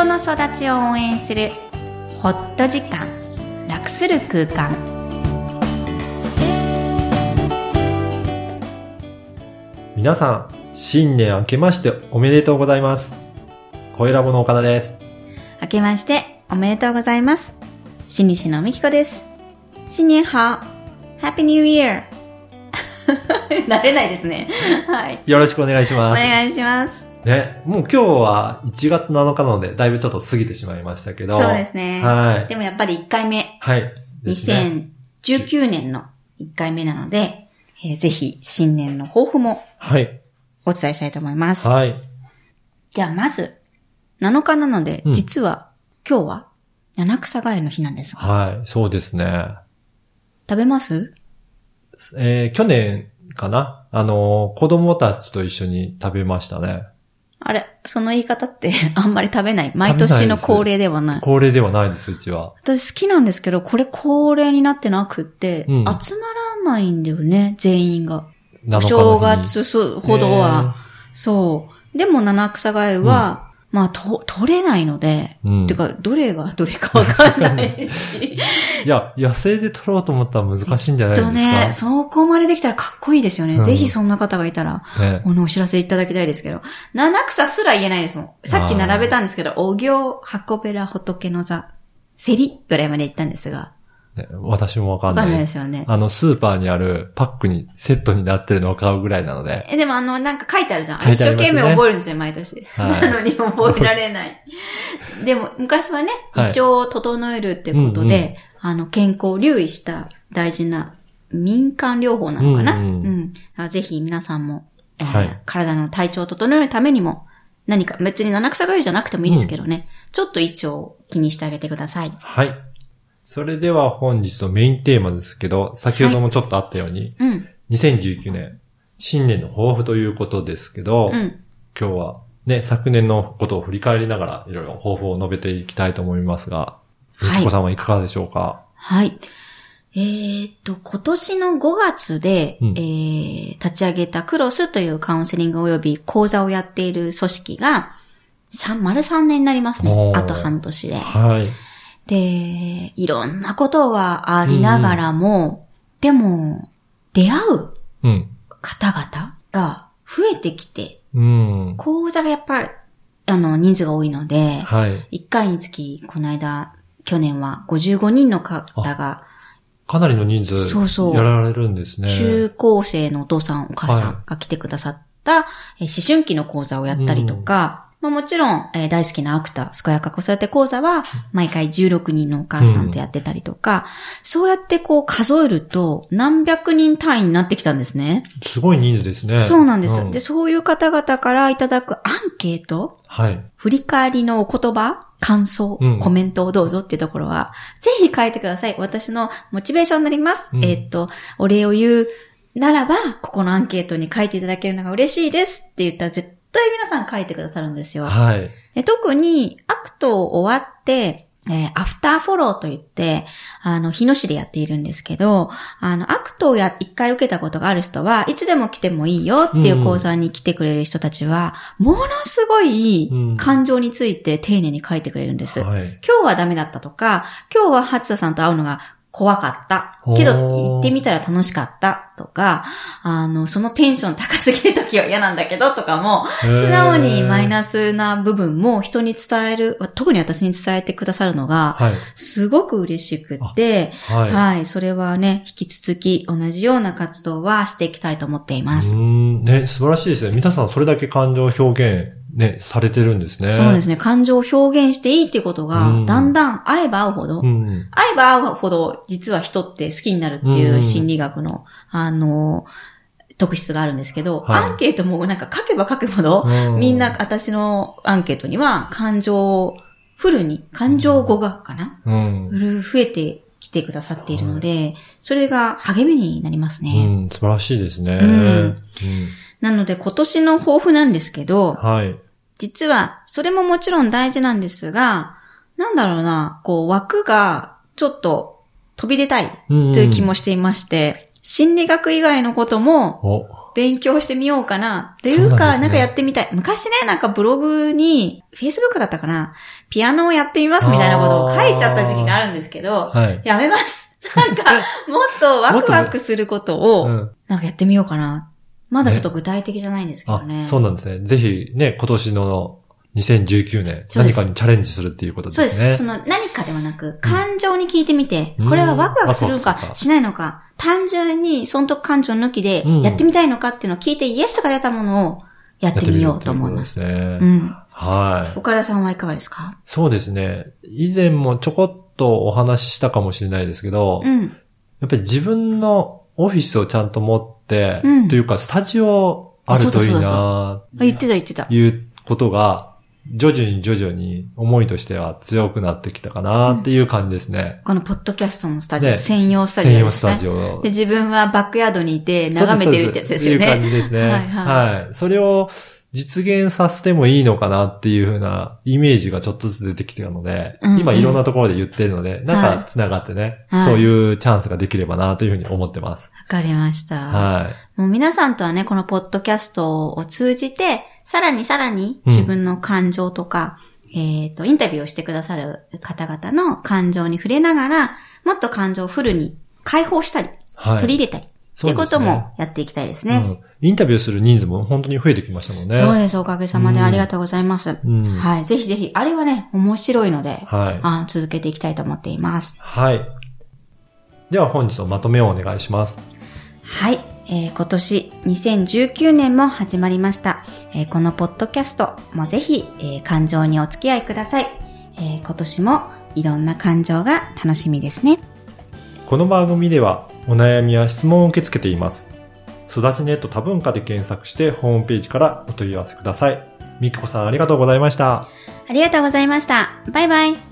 人の育ちを応援するホット時間楽する空間。皆さん、新年明けましておめでとうございます。声ラボの岡田です。明けましておめでとうございます。新西のみきこです。新年好。Happy New Year 慣れないですね。はい。よろしくお願いしおます。願いしますね、もう今日は1月7日なので、だいぶちょっと過ぎてしまいましたけど。そうですねはい。でもやっぱり1回目はい。ですね2019年の1回目なので、えーぜひ新年の抱負もはい。お伝えしたいと思います。はい。じゃあまず、7日なので、うん実は今日は七草がゆの日なんですが、はい。そうですね。食べます？えー、去年かな？あのー、子供たちと一緒に食べましたね。あれ、その言い方って あんまり食べない。毎年の恒例ではない。恒例ではないです、うちは。私好きなんですけど、これ恒例になってなくって、うん集まらないんだよね、全員が。7日の日に正月ほどは。ねそう。でも七草がゆは、まあ、と、取れないので、うんてか、どれがどれかわかんないし。いや、野生で取ろうと思ったら難しいんじゃないですか？とね、そこまでできたらかっこいいですよね。うんぜひそんな方がいたら、ねお知らせいただきたいですけど。七草すら言えないですもん。さっき並べたんですけど、お行、箱べら、仏の座、セリぐらいまで行ったんですが、ね私もわかんない。わかんないですよね。あの、スーパーにあるパックにセットになってるのを買うぐらいなので。え、でもあの、なんか書いてあるじゃん。ね一生懸命覚えるんですよ、毎年。はい なのに覚えられない。でも、昔はね、胃はい腸を整えるってことで、うんうんあの、健康を留意した大事な民間療法なのかな？ううんんうんあぜひ皆さんも、えーはい体の体調を整えるためにも、何か、別に七草がゆじゃなくてもいいですけどね、ちょっと胃腸を気にしてあげてください。はい。それでは本日のメインテーマですけど、先ほどもちょっとあったように、うん、2019年、新年の抱負ということですけど、うん。今日はね、昨年のことを振り返りながら、いろいろ抱負を述べていきたいと思いますが、はいみちこさんはいかがでしょうか？はい。えーっと、今年の5月で、うんえー立ち上げたクロスというカウンセリング及び講座をやっている組織が、3、丸3年になりますねあと半年で。はい。で、いろんなことがありながらも、でも、出会ううん。方々が増えてきて、うん。講座がやっぱり、あの、人数が多いので、はい。1回につき、この間、去年は55人の方が、かなりの人数、そうそうやられるんですね。中高生のお父さん、お母さはんが来てくださった、えー思春期の講座をやったりとか、まあもちろん、えー大好きなアクター、健やか子育て講座は、毎回16人のお母さんとやってたりとか、そうやってこう数えると、何百人単位になってきたんですね。すごい人数ですね。そうなんですよ、うで、そういう方々からいただくアンケート、はい。振り返りのお言葉、感想、うんコメントをどうぞっていうところは、ぜひ書いてください。私のモチベーションになります。うんえーっと、お礼を言うならば、ここのアンケートに書いていただけるのが嬉しいですって言ったら絶対皆さん書いてくださるんですよ。はい。で特に、アクト終わって、えーアフターフォローと言って、あの、日野市でやっているんですけど、あの、アクトをや、一回受けたことがある人は、いつでも来てもいいよっていう講座に来てくれる人たちは、ものすごいうん感情について丁寧に書いてくれるんです。はい。今日はダメだったとか、今日は初田さんと会うのが怖かった。けど、行ってみたら楽しかったとか、あの、そのテンション高すぎる時は嫌なんだけどとかも、素直にマイナスな部分も人に伝える、特に私に伝えてくださるのが、はい。すごく嬉しくって、はい。はい、それはね、引き続き同じような活動はしていきたいと思っています。うーん。ね、素晴らしいですね。皆さんそれだけ感情表現、ね、されてるんですね。そうですね、感情を表現していいっていうことがうん、だんだん会えば会うほど、うん。会えば会うほど、実は人って好きになるっていううん心理学の、あの、特質があるんですけど、はいアンケートもなんか書けば書くほど、うんみんな私のアンケートには感情をフルに、感情語学かな、うん。増えてきてくださっているので、それが励みになりますうね。ん、素晴らしいですね。うんうんなので今年の抱負なんですけど、はい。実は、それももちろん大事なんですが、なんだろうな、こう枠がちょっと飛び出たいとという気もしていまして、心理学以外のこともお、勉強してみようかな。というか、なんかやってみたい。昔ね、なんかブログに、Facebook だったかな、ピアノをやってみますみたいなことを書いちゃった時期があるんですけど、はい。やめます。なんか、もっとワクワクすることを、うん。なんかやってみようかな。まだちょっと具体的じゃないんですけどあね。、そうなんですね。ぜひね、今年の2019年、そうです何かにチャレンジするっていうことそうです。ですね。その何かではなく、感情に聞いてみて、うんこれはワクワクするのかかしないのか、単純に損得感情抜きでうんやってみたいのかっていうのを聞いて、イエスが出たものをやってみようと思います。やってみるうですね。ん。はい。岡田さんはいかがですか？そうですね。以前もちょこっとお話ししたかもしれないですけど、うん。やっぱり自分のオフィスをちゃんと持って、うんというかスタジオあるといいなあ言ってた言ってた。いうことが、徐々に徐々に思いとしては強くなってきたかなっていう感じですね。このポッドキャストのスタジオ、ね専用スタジオ専用ス。タジオで、。自分はバックヤードにいて眺めてるってやつですよそうそういう感ね。じですね。はいは。はいそれを実現させてもいいのかなっていう風なイメージがちょっとずつ出てきてるので、うんうん今いろんなところで言ってるので、なんか繋がってね、はいそういうチャンスができればなというふうに思ってます。わかりました。はい。もう皆さんとはね、このポッドキャストを通じて、さらにさらにうん自分の感情とか、えっ、と、インタビューをしてくださる方々の感情に触れながら、もっと感情をフルに解放したり、はい。取り入れたり、ってこともやっていきたいですね。うん。インタビューする人数も本当に増えてきましたもんね。そうです、おかげさまでうんありがとうございます。うん。はい、ぜひぜひ、あれはね、面白いので、はい。あの続けていきたいと思っています。はい。では本日のまとめをお願いします。はい。えー今年2019年も始まりました。えーこのポッドキャストもぜひ、えー感情にお付き合いください。えー今年もいろんな感情が楽しみですね。この番組ではお悩みや質問を受け付けています。育ちネット多文化で検索してホームページからお問い合わせください。みきこさんありがとうございました。ありがとうございました。バイバイ。